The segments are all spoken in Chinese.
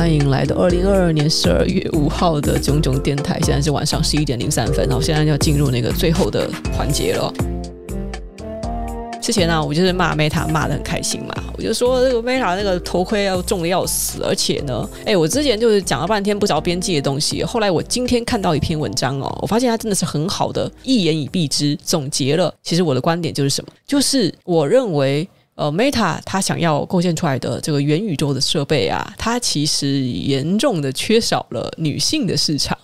欢迎来到二零二二年十二月五号的炯炯电台。现在是晚上十一点零三分，然后现在要进入那个最后的环节了。之前呢、我就是骂 Meta 骂得很开心嘛，我就说这个 Meta 那个头盔要重的要死，而且呢，哎，我之前就是讲了半天不着边际的东西，后来我今天看到一篇文章哦，我发现它真的是很好的一言以蔽之，总结了其实我的观点就是什么，就是我认为。呃，Meta 它想要构建出来的这个元宇宙的设备啊，它其实严重的缺少了女性的市场。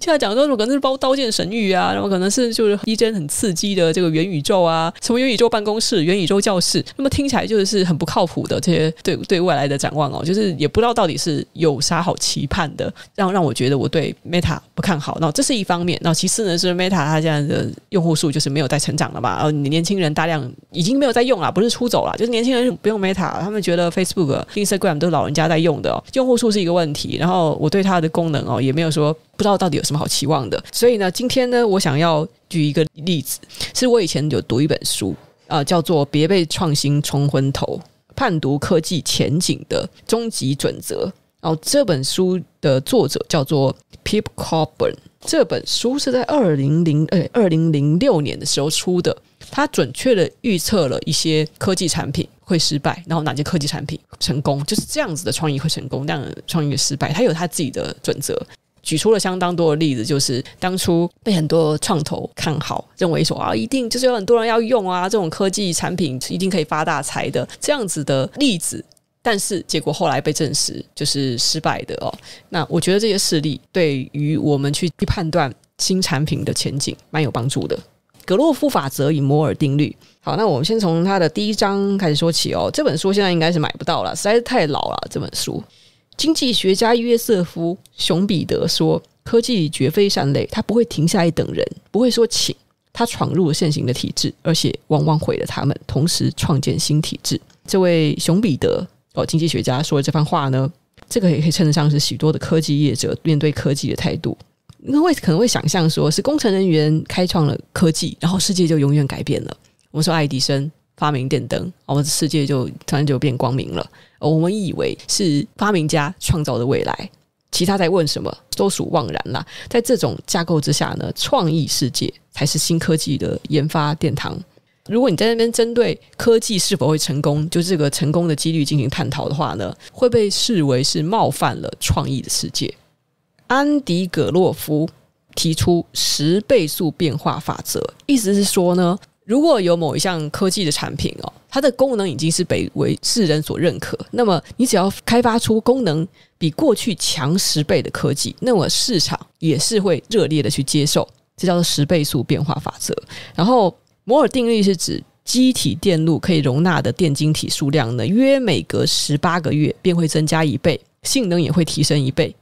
现在讲的说什么可能是包刀剑神域啊，然后可能是就是一帧很刺激的这个元宇宙啊，什么元宇宙办公室、元宇宙教室，那么听起来就是很不靠谱的这些对对未来的展望哦，就是也不知道到底是有啥好期盼的，让让我觉得我对 Meta 不看好。那这是一方面，那其次呢是 Meta 它现在的用户数就是没有在成长了嘛，呃，年轻人大量已经没有在用了，不是出走了，就是年轻人不用 Meta，他们觉得 Facebook、Instagram 都是老人家在用的哦，用户数是一个问题，然后我对它的功能哦也没有说。不知道到底有什么好期望的，所以呢，今天呢，我想要举一个例子，是我以前有读一本书啊、叫做《别被创新冲昏头：判读科技前景的终极准则》。哦，这本书的作者叫做 Pip Coburn，这本书是在二零零呃二零零六年的时候出的，他准确的预测了一些科技产品会失败，然后哪些科技产品成功，就是这样子的创意会成功，这样的创意失败，他有他自己的准则。举出了相当多的例子，就是当初被很多创投看好，认为说啊，一定就是有很多人要用啊，这种科技产品一定可以发大财的这样子的例子，但是结果后来被证实就是失败的哦。那我觉得这些事例对于我们去去判断新产品的前景蛮有帮助的。格洛夫法则与摩尔定律。好，那我们先从它的第一章开始说起哦。这本书现在应该是买不到了，实在是太老了这本书。经济学家约瑟夫·熊彼得说：“科技绝非善类，他不会停下来等人，不会说请。他闯入了现行的体制，而且往往毁了他们，同时创建新体制。”这位熊彼得哦，经济学家说的这番话呢，这个也可以称得上是许多的科技业者面对科技的态度。因为可能会想象说是工程人员开创了科技，然后世界就永远改变了。我们说爱迪生发明电灯，我们世界就突然就变光明了。我们以为是发明家创造的未来，其他在问什么都属妄然啦。在这种架构之下呢，创意世界才是新科技的研发殿堂。如果你在那边针对科技是否会成功，就这个成功的几率进行探讨的话呢，会被视为是冒犯了创意的世界。安迪·葛洛夫提出十倍速变化法则，意思是说呢，如果有某一项科技的产品哦，它的功能已经是被为世人所认可，那么你只要开发出功能比过去强十倍的科技，那么市场也是会热烈的去接受，这叫做十倍速变化法则。然后摩尔定律是指机体电路可以容纳的电晶体数量呢，约每隔十八个月便会增加一倍，性能也会提升一倍。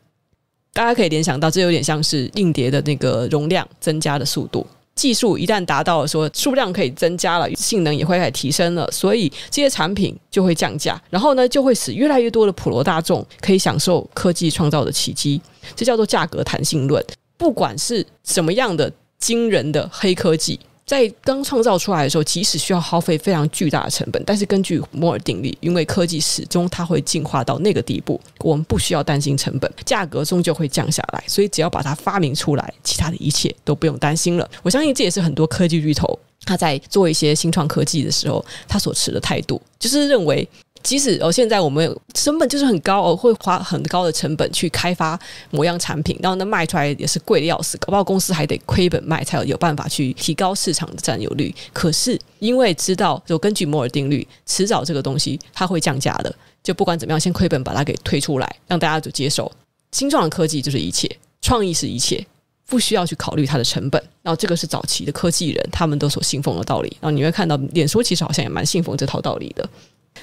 大家可以联想到，这有点像是硬碟的那个容量增加的速度。技术一旦达到了，说数量可以增加了，性能也会来提升了，所以这些产品就会降价，然后呢，就会使越来越多的普罗大众可以享受科技创造的奇迹，这叫做价格弹性论。不管是什么样的惊人的黑科技。在刚创造出来的时候，即使需要耗费非常巨大的成本，但是根据摩尔定律，因为科技始终它会进化到那个地步，我们不需要担心成本，价格终究会降下来。所以只要把它发明出来，其他的一切都不用担心了。我相信这也是很多科技巨头他在做一些新创科技的时候，他所持的态度，就是认为。即使哦，现在我们成本就是很高哦，会花很高的成本去开发某样产品，然后呢卖出来也是贵的要死，搞不好公司还得亏本卖，才有有办法去提高市场的占有率。可是因为知道，就根据摩尔定律，迟早这个东西它会降价的，就不管怎么样，先亏本把它给推出来，让大家就接受。新创的科技就是一切，创意是一切，不需要去考虑它的成本。然后这个是早期的科技人他们都所信奉的道理。然后你会看到，脸书其实好像也蛮信奉这套道理的。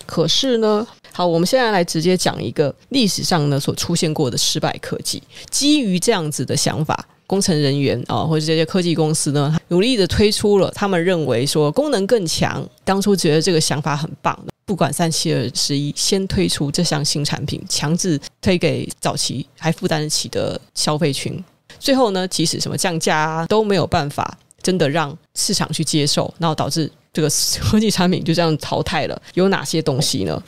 可是呢，好，我们现在来直接讲一个历史上呢所出现过的失败科技。基于这样子的想法，工程人员啊，或者这些科技公司呢，努力的推出了他们认为说功能更强，当初觉得这个想法很棒，不管三七二十一，先推出这项新产品，强制推给早期还负担得起的消费群。最后呢，即使什么降价啊，都没有办法真的让市场去接受，然后导致。这个科技产品就这样淘汰了。有哪些东西呢？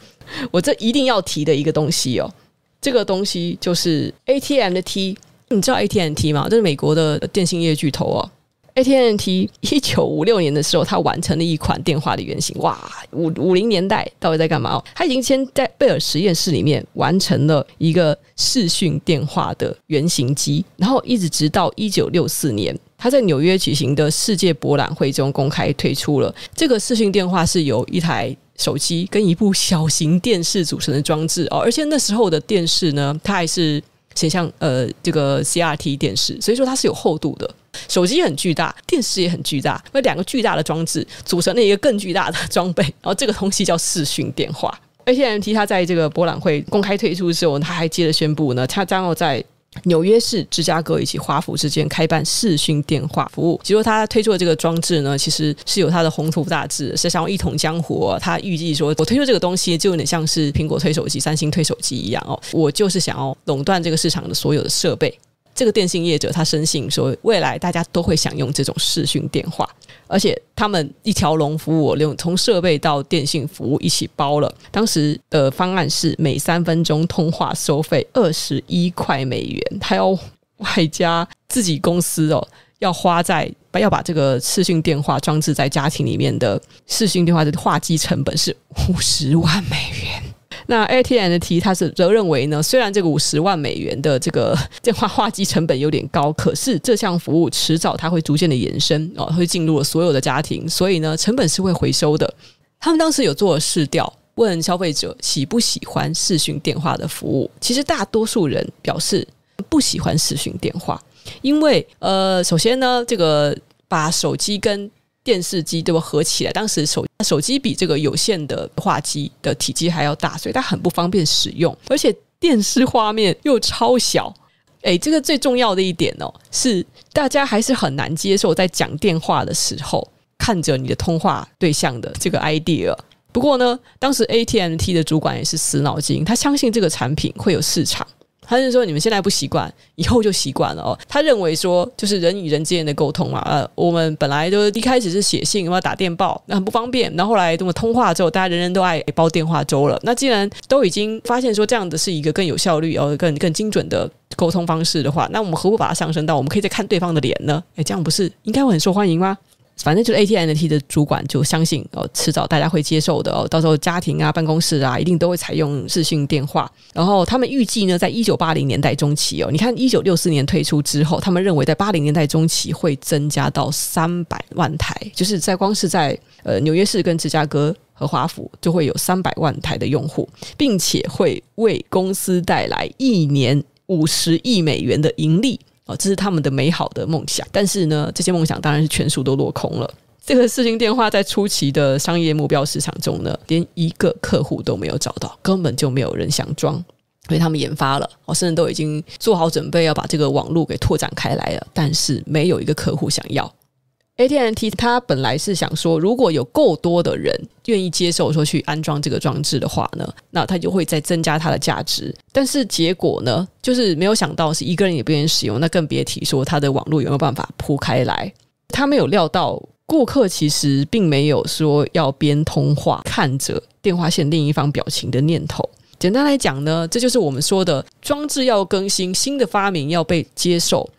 我这一定要提的一个东西哦，这个东西就是 AT&T，你知道 AT&T 吗？这是美国的电信业巨头哦。AT&T 一九五六年的时候，它完成了一款电话的原型。哇，五五零年代到底在干嘛哦？它已经先在贝尔实验室里面完成了一个视讯电话的原型机，然后一直直到一九六四年，他在纽约举行的世界博览会中公开推出了这个视讯电话，是由一台手机跟一部小型电视组成的装置哦。而且那时候的电视呢，它还是显像呃这个 CRT 电视，所以说它是有厚度的。手机很巨大，电视也很巨大，那两个巨大的装置组成了一个更巨大的装备，然后这个东西叫视讯电话。AT&T 它在这个博览会公开推出的时候，他还接着宣布呢，它将要在纽约市、芝加哥以及华府之间开办视讯电话服务。其实他推出的这个装置呢，其实是有他的宏图大志，是想要一统江湖。他预计说，我推出这个东西就有点像是苹果推手机、三星推手机一样哦，我就是想要垄断这个市场的所有的设备。这个电信业者他深信说，未来大家都会享用这种视讯电话，而且他们一条龙服务，我从设备到电信服务一起包了。当时的方案是每三分钟通话收费二十一块美元，还要外加自己公司哦要花在要把这个视讯电话装置在家庭里面的视讯电话的话机成本是五十万美元。那 AT&T 他是则认为呢，虽然这个五十万美元的这个电话话机成本有点高，可是这项服务迟早它会逐渐的延伸哦，会进入了所有的家庭，所以呢，成本是会回收的。他们当时有做了市调，问消费者喜不喜欢视讯电话的服务，其实大多数人表示不喜欢视讯电话，因为呃，首先呢，这个把手机跟电视机都合起来，当时手手机比这个有线的话机的体积还要大，所以它很不方便使用，而且电视画面又超小。诶，这个最重要的一点哦，是大家还是很难接受在讲电话的时候看着你的通话对象的这个 idea。不过呢，当时 AT&T 的主管也是死脑筋，他相信这个产品会有市场。他是说，你们现在不习惯，以后就习惯了哦。他认为说，就是人与人之间的沟通嘛，呃，我们本来都一开始是写信，要打电报，那很不方便。然后后来这么通话之后，大家人人都爱包电话粥了。那既然都已经发现说这样的是一个更有效率、哦更更精准的沟通方式的话，那我们何不把它上升到我们可以再看对方的脸呢？诶，这样不是应该会很受欢迎吗？反正就是 AT&T 的主管就相信哦，迟早大家会接受的哦。到时候家庭啊、办公室啊，一定都会采用视讯电话。然后他们预计呢，在一九八零年代中期哦，你看一九六四年推出之后，他们认为在八零年代中期会增加到三百万台，就是在光是在呃纽约市跟芝加哥和华府就会有三百万台的用户，并且会为公司带来一年五十亿美元的盈利。哦，这是他们的美好的梦想，但是呢，这些梦想当然是全数都落空了。这个视听电话在初期的商业目标市场中呢，连一个客户都没有找到，根本就没有人想装，所以他们研发了，哦，甚至都已经做好准备要把这个网络给拓展开来了，但是没有一个客户想要。AT&T 它本来是想说，如果有够多的人愿意接受说去安装这个装置的话呢，那它就会再增加它的价值。但是结果呢，就是没有想到是一个人也不愿意使用，那更别提说它的网络有没有办法铺开来。他没有料到顾客其实并没有说要边通话看着电话线另一方表情的念头。简单来讲呢，这就是我们说的装置要更新，新的发明要被接受。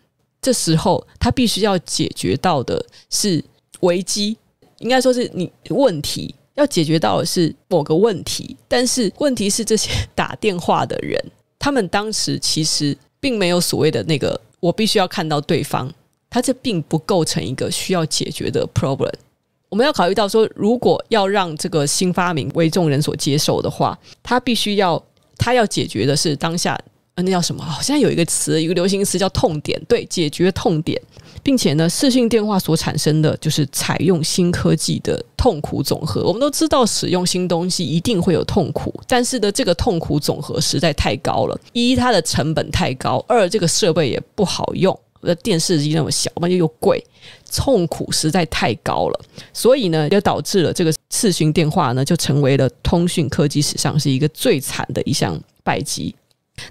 这时候，他必须要解决到的是危机，应该说是你问题要解决到的是某个问题，但是问题是这些打电话的人，他们当时其实并没有所谓的那个我必须要看到对方，他这并不构成一个需要解决的 problem。我们要考虑到说，如果要让这个新发明为众人所接受的话，他必须要他要解决的是当下。呃，那叫什么？好像有一个词，一个流行词叫“痛点”，对，解决痛点，并且呢，视讯电话所产生的就是采用新科技的痛苦总和。我们都知道，使用新东西一定会有痛苦，但是呢，这个痛苦总和实在太高了。一，它的成本太高；二，这个设备也不好用。我的电视机那么小，那就又贵，痛苦实在太高了。所以呢，就导致了这个视讯电话呢，就成为了通讯科技史上是一个最惨的一项败绩。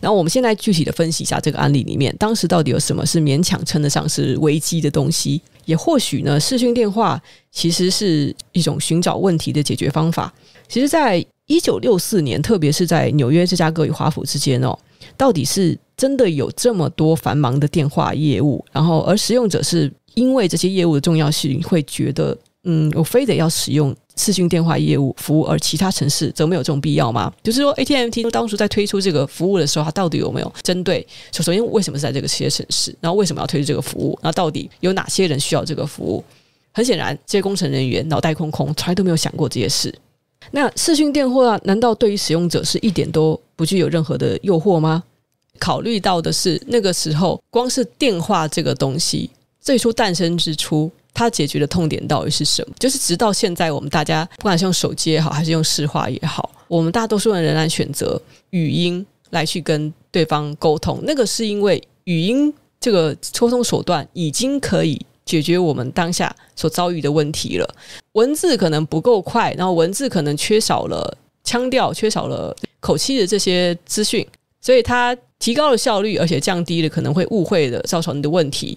然后我们现在具体的分析一下这个案例里面，当时到底有什么是勉强称得上是危机的东西？也或许呢，视讯电话其实是一种寻找问题的解决方法。其实，在一九六四年，特别是在纽约、芝加哥与华府之间哦，到底是真的有这么多繁忙的电话业务，然后而使用者是因为这些业务的重要性，会觉得嗯，我非得要使用视讯电话业务服务，而其他城市则没有这种必要吗？就是说，ATMT 当初在推出这个服务的时候，它到底有没有针对？首先，为什么是在这个些城市？然后为什么要推出这个服务？那到底有哪些人需要这个服务？很显然，这些工程人员脑袋空空，从来都没有想过这些事。那视讯电话难道对于使用者是一点都不具有任何的诱惑吗？考虑到的是，那个时候光是电话这个东西最初诞生之初，它解决的痛点到底是什么？就是直到现在，我们大家不管是用手机也好，还是用视话也好，我们大多数人仍然选择语音来去跟对方沟通。那个是因为语音这个沟通手段已经可以。解决我们当下所遭遇的问题了。文字可能不够快，然后文字可能缺少了腔调，缺少了口气的这些资讯，所以它提高了效率，而且降低了可能会误会的造成你的问题。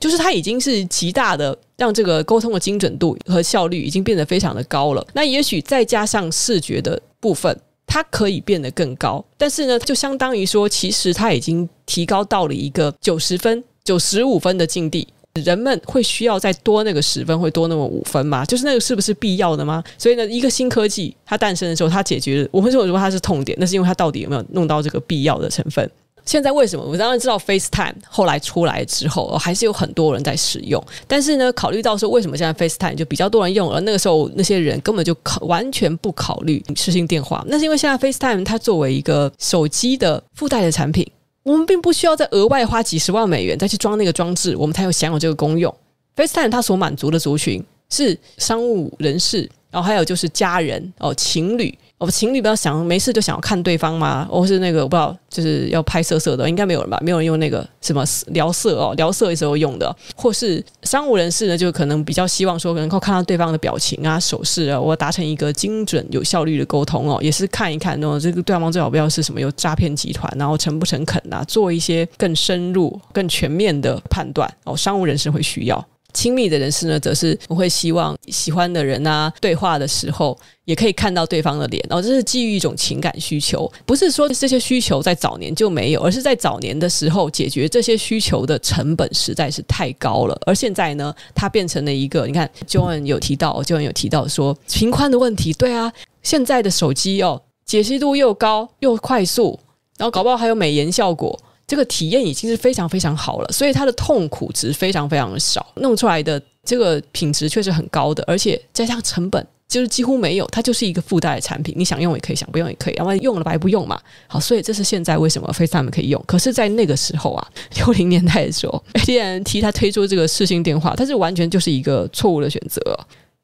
就是它已经是极大的让这个沟通的精准度和效率已经变得非常的高了。那也许再加上视觉的部分，它可以变得更高。但是呢，就相当于说，其实它已经提高到了一个九十分、九十五分的境地。人们会需要再多那个十分，会多那么五分吗？就是那个是不是必要的吗？所以呢，一个新科技它诞生的时候，它解决了我会说，如果它是痛点，那是因为它到底有没有弄到这个必要的成分？现在为什么我当然知道 FaceTime 后来出来之后，还是有很多人在使用。但是呢，考虑到说为什么现在 FaceTime 就比较多人用，而那个时候那些人根本就考完全不考虑视讯电话，那是因为现在 FaceTime 它作为一个手机的附带的产品。我们并不需要再额外花几十万美元再去装那个装置，我们才有享有这个功用。FaceTime 它所满足的族群是商务人士，然后还有就是家人哦，情侣。我们情侣不要想没事就想要看对方吗？或是那个我不知道，就是要拍色色的，应该没有人吧？没有人用那个什么聊色哦，聊色的时候用的，或是商务人士呢，就可能比较希望说能够看到对方的表情啊、手势啊，我达成一个精准、有效率的沟通哦，也是看一看哦，这个对方最好不要是什么有诈骗集团，然后诚不诚恳呐，做一些更深入、更全面的判断哦，商务人士会需要。亲密的人士呢，则是我会希望喜欢的人啊，对话的时候也可以看到对方的脸，然后这是基于一种情感需求，不是说这些需求在早年就没有，而是在早年的时候解决这些需求的成本实在是太高了，而现在呢，它变成了一个，你看，Joan 有提到，Joan 有提到说频宽的问题，对啊，现在的手机哦，解析度又高又快速，然后搞不好还有美颜效果。这个体验已经是非常非常好了，所以它的痛苦值非常非常的少，弄出来的这个品质确实很高的，而且加上成本就是几乎没有，它就是一个附带的产品，你想用也可以，想不用也可以，要不然用了白不用嘛。好，所以这是现在为什么 FaceTime 可以用，可是，在那个时候啊，六零年代的时候，AT&T 它推出这个视讯电话，它是完全就是一个错误的选择。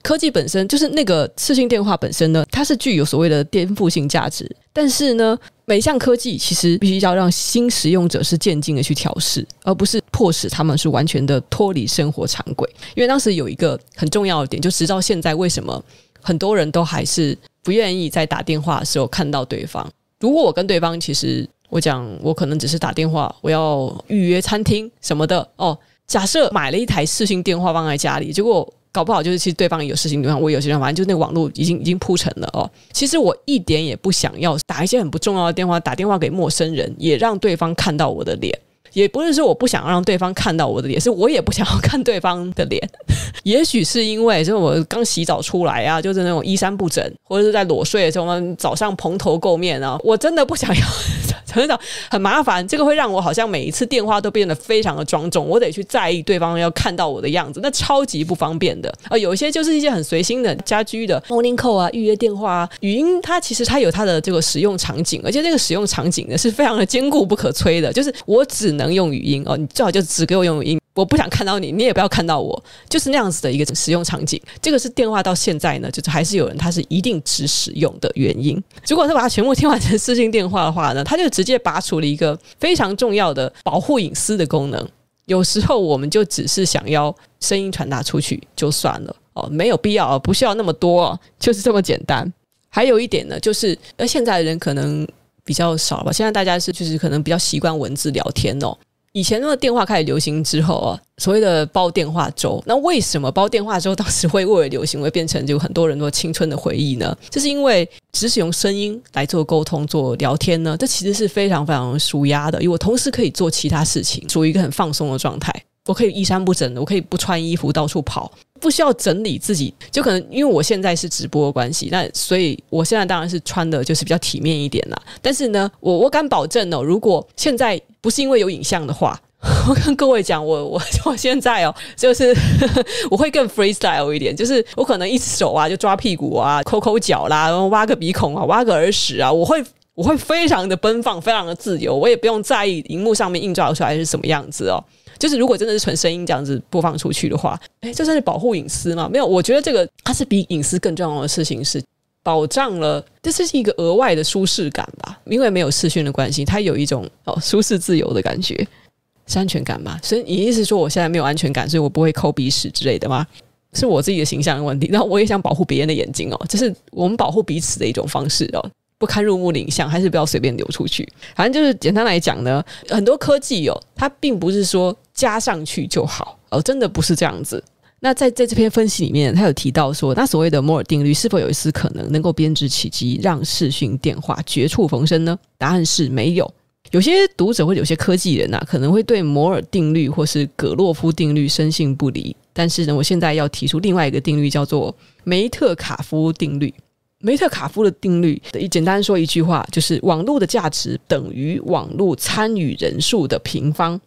科技本身就是那个视讯电话本身呢，它是具有所谓的颠覆性价值。但是呢，每项科技其实必须要让新使用者是渐进的去调试，而不是迫使他们是完全的脱离生活常规。因为当时有一个很重要的点，就直到现在，为什么很多人都还是不愿意在打电话的时候看到对方？如果我跟对方，其实我讲，我可能只是打电话，我要预约餐厅什么的哦。假设买了一台视讯电话放在家里，结果。搞不好就是其实对方有事情，对方，我有事情，反正就那个网络已经已经铺成了哦。其实我一点也不想要打一些很不重要的电话，打电话给陌生人，也让对方看到我的脸。也不是说我不想让对方看到我的脸，是我也不想要看对方的脸。也许是因为就是我刚洗澡出来啊，就是那种衣衫不整，或者是在裸睡的时候，我们早上蓬头垢面啊，我真的不想要。很很麻烦，这个会让我好像每一次电话都变得非常的庄重，我得去在意对方要看到我的样子，那超级不方便的。呃，有一些就是一些很随心的家居的 morning call 啊，预约电话啊，语音它其实它有它的这个使用场景，而且这个使用场景呢是非常的坚固不可摧的，就是我只能能用语音哦，你最好就只给我用语音。我不想看到你，你也不要看到我，就是那样子的一个使用场景。这个是电话到现在呢，就是还是有人他是一定只使用的原因。如果他把它全部听完成私信电话的话呢，他就直接拔除了一个非常重要的保护隐私的功能。有时候我们就只是想要声音传达出去就算了哦，没有必要啊，不需要那么多，就是这么简单。还有一点呢，就是呃，现在的人可能比较少吧，现在大家是就是可能比较习惯文字聊天哦。以前那个电话开始流行之后啊，所谓的煲电话粥，那为什么煲电话粥当时会为了流行，会变成就很多人都青春的回忆呢？就是因为只使用声音来做沟通、做聊天呢，这其实是非常非常舒压的，因为我同时可以做其他事情，处于一个很放松的状态。我可以衣衫不整的，我可以不穿衣服到处跑，不需要整理自己。就可能因为我现在是直播的关系，那所以我现在当然是穿的就是比较体面一点啦。但是呢，我我敢保证哦，如果 现在不是因为有影像的话，我跟各位讲，我我我现在哦，就是 我会更 freestyle 一点，就是我可能一只手啊就抓屁股啊，抠抠脚啦，然后挖个鼻孔啊，挖个耳屎啊，我会我会非常的奔放，非常的自由，我也不用在意荧幕上面映照出来是什么样子哦。就是如果真的是纯声音这样子播放出去的话，诶，这算是保护隐私吗？没有，我觉得这个它是比隐私更重要的事情，是保障了，这是一个额外的舒适感吧？因为没有视讯的关系，它有一种哦舒适自由的感觉，是安全感嘛？所以你意思说我现在没有安全感，所以我不会抠鼻屎之类的吗？是我自己的形象的问题。那我也想保护别人的眼睛哦，这是我们保护彼此的一种方式哦。不堪入目的影像，还是不要随便流出去。反正就是简单来讲呢，很多科技哦，它并不是说加上去就好哦，真的不是这样子。那在在这篇分析里面，他有提到说，那所谓的摩尔定律是否有一丝可能能够编织奇迹，让视讯电话绝处逢生呢？答案是没有。有些读者或者有些科技人呐、啊，可能会对摩尔定律或是葛洛夫定律深信不疑。但是呢，我现在要提出另外一个定律，叫做梅特卡夫定律。梅特卡夫的定律的一简单说一句话，就是网络的价值等于网络参与人数的平方。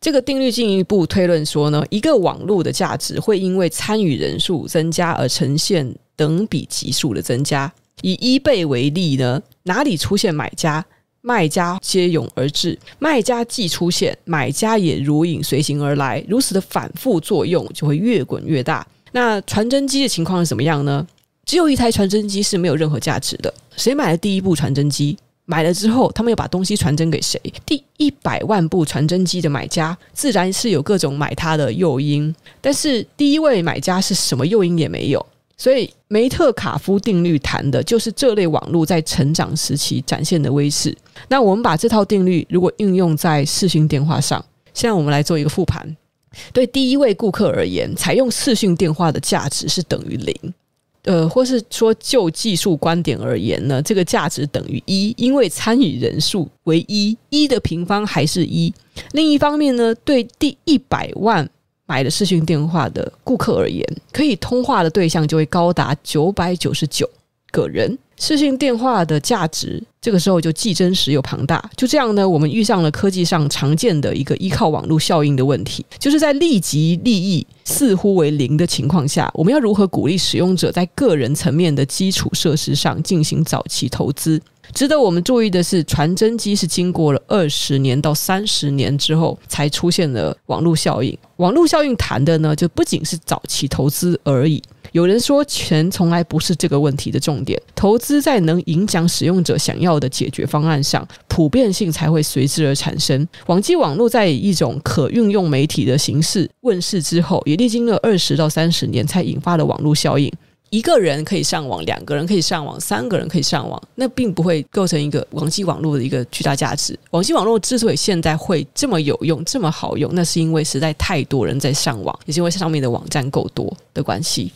这个定律进一步推论说呢，一个网络的价值会因为参与人数增加而呈现等比级数的增加。以 eBay 为例呢，哪里出现买家，卖家接踵而至；卖家既出现，买家也如影随形而来。如此的反复作用就会越滚越大。那传真机的情况是怎么样呢？只有一台传真机是没有任何价值的。谁买了第一部传真机？买了之后，他们又把东西传真给谁？第一百万部传真机的买家，自然是有各种买它的诱因。但是第一位买家是什么诱因也没有。所以梅特卡夫定律谈的就是这类网络在成长时期展现的威势。那我们把这套定律如果应用在视讯电话上，现在我们来做一个复盘。对第一位顾客而言，采用视讯电话的价值是等于零。呃，或是说就技术观点而言呢，这个价值等于一，因为参与人数为一，一的平方还是一。另一方面呢，对第一百万买了视讯电话的顾客而言，可以通话的对象就会高达九百九十九个人。视讯电话的价值，这个时候就既真实又庞大。就这样呢，我们遇上了科技上常见的一个依靠网络效应的问题，就是在立即利益似乎为零的情况下，我们要如何鼓励使用者在个人层面的基础设施上进行早期投资？值得我们注意的是，传真机是经过了二十年到三十年之后才出现了网络效应。网络效应谈的呢，就不仅是早期投资而已。有人说，钱从来不是这个问题的重点，投资在能影响使用者想要的解决方案上，普遍性才会随之而产生。网际网络在以一种可运用媒体的形式问世之后，也历经了二十到三十年才引发了网络效应。一个人可以上网，两个人可以上网，三个人可以上网，那并不会构成一个网际网络的一个巨大价值。网际网络之所以现在会这么有用、这么好用，那是因为实在太多人在上网，也是因为上面的网站够多的关系。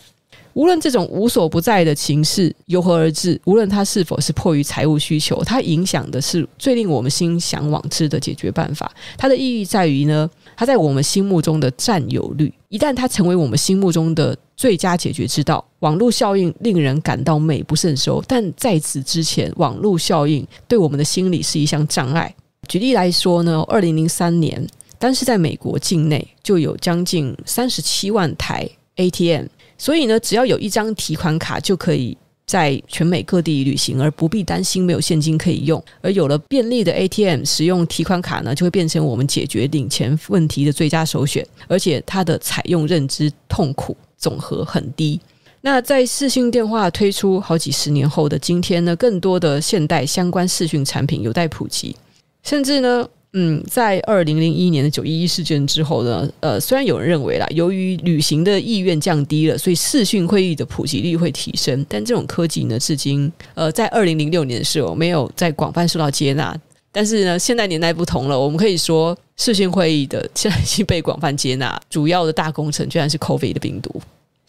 无论这种无所不在的情势由何而至，无论它是否是迫于财务需求，它影响的是最令我们心向往之的解决办法。它的意义在于呢，它在我们心目中的占有率。一旦它成为我们心目中的最佳解决之道，网络效应令人感到美不胜收。但在此之前，网络效应对我们的心理是一项障碍。举例来说呢，二零零三年，单是在美国境内就有将近三十七万台 ATM。所以呢，只要有一张提款卡，就可以在全美各地旅行，而不必担心没有现金可以用。而有了便利的 ATM，使用提款卡呢，就会变成我们解决领钱问题的最佳首选。而且它的采用认知痛苦总和很低。那在视讯电话推出好几十年后的今天呢，更多的现代相关视讯产品有待普及，甚至呢。嗯，在二零零一年的九一一事件之后呢，呃，虽然有人认为啦，由于旅行的意愿降低了，所以视讯会议的普及率会提升，但这种科技呢，至今呃，在二零零六年的时候没有在广泛受到接纳。但是呢，现在年代不同了，我们可以说，视讯会议的现在已经被广泛接纳，主要的大工程居然是 COVID 的病毒，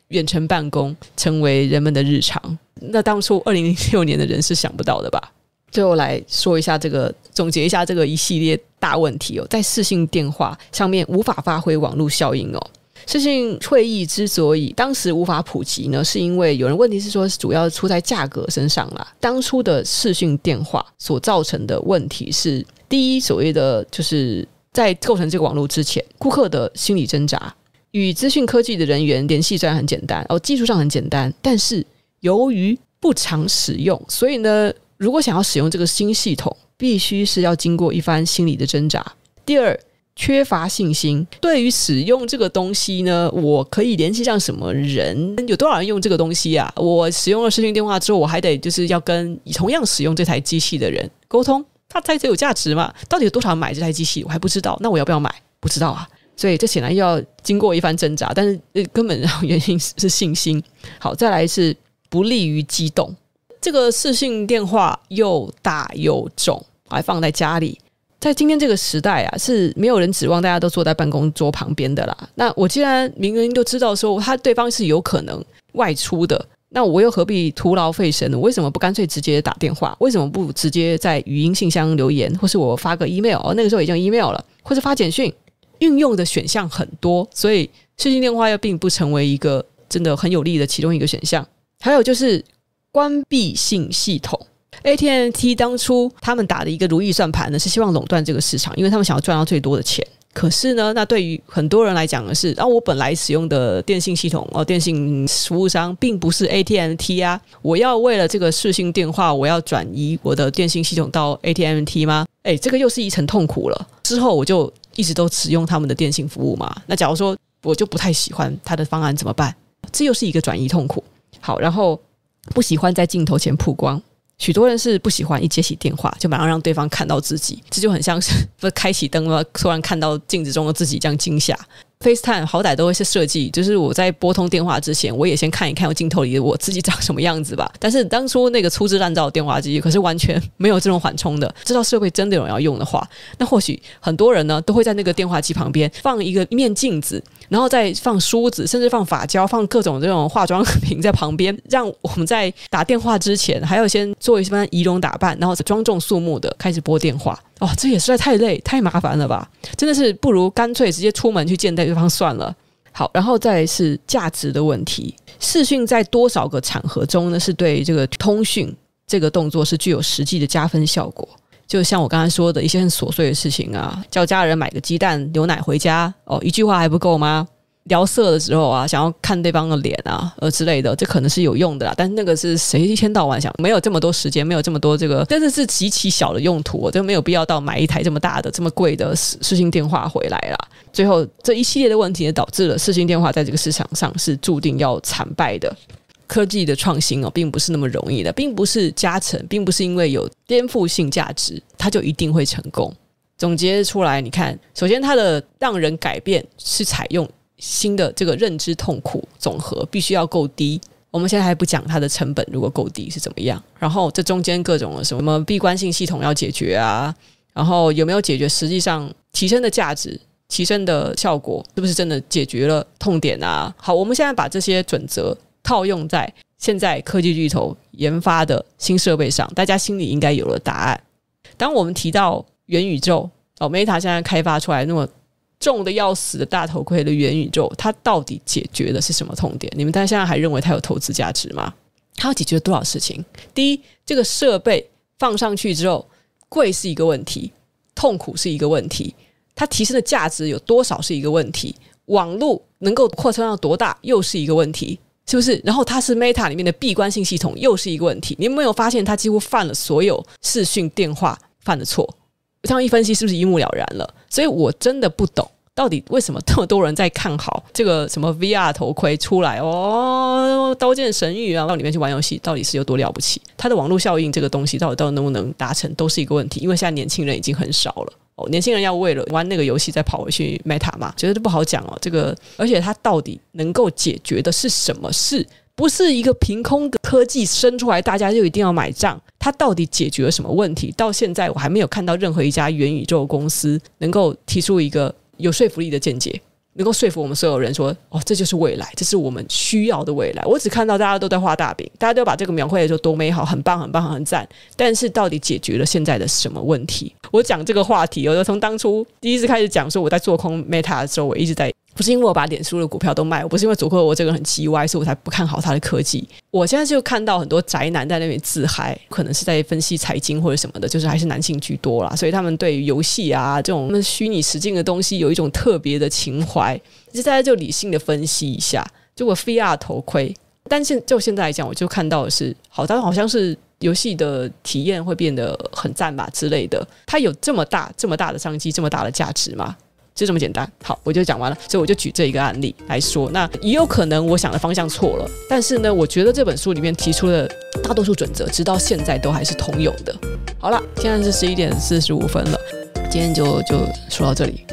远程办公成为人们的日常。那当初二零零六年的人是想不到的吧？最后来说一下这个，总结一下这个一系列大问题哦，在视讯电话上面无法发挥网络效应哦。视讯会议之所以当时无法普及呢，是因为有人问题是说，主要出在价格身上啦。当初的视讯电话所造成的问题是，第一，所谓的就是在构成这个网络之前，顾客的心理挣扎，与资讯科技的人员联系虽然很简单哦，技术上很简单，但是由于不常使用，所以呢，如果想要使用这个新系统，必须是要经过一番心理的挣扎。第二。缺乏信心，对于使用这个东西呢，我可以联系上什么人？有多少人用这个东西啊？我使用了视讯电话之后，我还得就是要跟同样使用这台机器的人沟通，它才有价值嘛？到底有多少人买这台机器？我还不知道，那我要不要买？不知道啊。所以这显然要经过一番挣扎，但是 根本原因 是信心。好，再来是不利于机动，这个视讯电话又大又重，还放在家里。在今天这个时代啊，是没有人指望大家都坐在办公桌旁边的啦。那我既然明明都知道说他对方是有可能外出的，那我又何必徒劳费神呢？为什么不干脆直接打电话？为什么不直接在语音信箱留言，或是我发个 email？哦，那个时候已经 email 了，或是发简讯，运用的选项很多，所以视讯电话又并不成为一个真的很有利的其中一个选项。还有就是关闭性系统。AT&T 当初他们打的一个如意算盘呢，是希望垄断这个市场，因为他们想要赚到最多的钱。可是呢，那对于很多人来讲的是，啊，我本来使用的电信系统哦，电信服务商并不是 AT&T 啊，我要为了这个视讯电话，我要转移我的电信系统到 AT&T 吗？诶，这个又是一层痛苦了。之后我就一直都使用他们的电信服务嘛。那假如说我就不太喜欢他的方案怎么办？这又是一个转移痛苦。好，然后不喜欢在镜头前曝光。许多人是不喜欢一接起电话就马上让对方看到自己，这就很像是 不开启灯了，突然看到镜子中的自己这样惊吓。FaceTime 好歹都会是设计，就是我在拨通电话之前，我也先看一看我镜头里的我自己长什么样子吧。但是当初那个粗制滥造的电话机，可是完全没有这种缓冲的。知道设备真的有人要用的话，那或许很多人呢都会在那个电话机旁边放一个一面镜子，然后再放梳子，甚至放发胶，放各种这种化妆品在旁边，让我们在打电话之前还要先做一番仪容打扮，然后庄重肃穆的开始拨电话。哦，这也实在太累、太麻烦了吧？真的是不如干脆直接出门去见对方算了。好，然后再是价值的问题。视讯在多少个场合中呢，是对这个通讯这个动作是具有实际的加分效果。就像我刚才说的一些很琐碎的事情啊，叫家人买个鸡蛋、牛奶回家，哦，一句话还不够吗？聊色的时候啊，想要看对方的脸啊，呃之类的，这可能是有用的啦。但是那个是谁一天到晚想，没有这么多时间，没有这么多这个，但是是极其小的用途，我就没有必要到买一台这么大的、这么贵的视视讯电话回来啦。最后这一系列的问题也导致了视讯电话在这个市场上是注定要惨败的。科技的创新哦，并不是那么容易的，并不是加成，并不是因为有颠覆性价值，它就一定会成功。总结出来，你看，首先它的让人改变是采用。新的这个认知痛苦总和必须要够低，我们现在还不讲它的成本如果够低是怎么样，然后这中间各种什么闭关性系统要解决啊，然后有没有解决实际上提升的价值、提升的效果，是不是真的解决了痛点啊？好，我们现在把这些准则套用在现在科技巨头研发的新设备上，大家心里应该有了答案。当我们提到元宇宙，哦，Meta 现在开发出来那么。重的要死的大头盔的元宇宙，它到底解决的是什么痛点？你们大家现在还认为它有投资价值吗？它要解决多少事情？第一，这个设备放上去之后，贵是一个问题，痛苦是一个问题，它提升的价值有多少是一个问题，网络能够扩充到多大又是一个问题，是不是？然后它是 Meta 里面的闭关性系统又是一个问题。你有没有发现它几乎犯了所有视讯电话犯的错？这样一分析，是不是一目了然了？所以我真的不懂，到底为什么这么多人在看好这个什么 VR 头盔出来哦，刀剑神域啊，到里面去玩游戏，到底是有多了不起？它的网络效应这个东西，到底到底能不能达成，都是一个问题。因为现在年轻人已经很少了哦，年轻人要为了玩那个游戏再跑回去 Meta 嘛，觉得都不好讲哦。这个，而且它到底能够解决的是什么事？不是一个凭空的科技生出来，大家就一定要买账？它到底解决了什么问题？到现在我还没有看到任何一家元宇宙公司能够提出一个有说服力的见解。能够说服我们所有人说，哦，这就是未来，这是我们需要的未来。我只看到大家都在画大饼，大家都把这个描绘的说多美好，很棒，很棒，很赞。但是到底解决了现在的什么问题？我讲这个话题，我就从当初第一次开始讲说我在做空 Meta 的时候，我一直在。不是因为我把脸书的股票都卖，我不是因为祖克我这个人很叽歪，所以我才不看好他的科技。我现在就看到很多宅男在那边自嗨，可能是在分析财经或者什么的，就是还是男性居多啦，所以他们对于游戏啊这种虚拟实境的东西有一种特别的情怀。其实大家就理性的分析一下，就我 VR 头盔，但现就现在来讲，我就看到的是，好，但好像是游戏的体验会变得很赞吧之类的。它有这么大这么大的商机，这么大的价值吗？就这么简单，好，我就讲完了，所以我就举这一个案例来说，那也有可能我想的方向错了，但是呢，我觉得这本书里面提出的大多数准则，直到现在都还是通用的。好了，现在是十一点四十五分了，今天就就说到这里。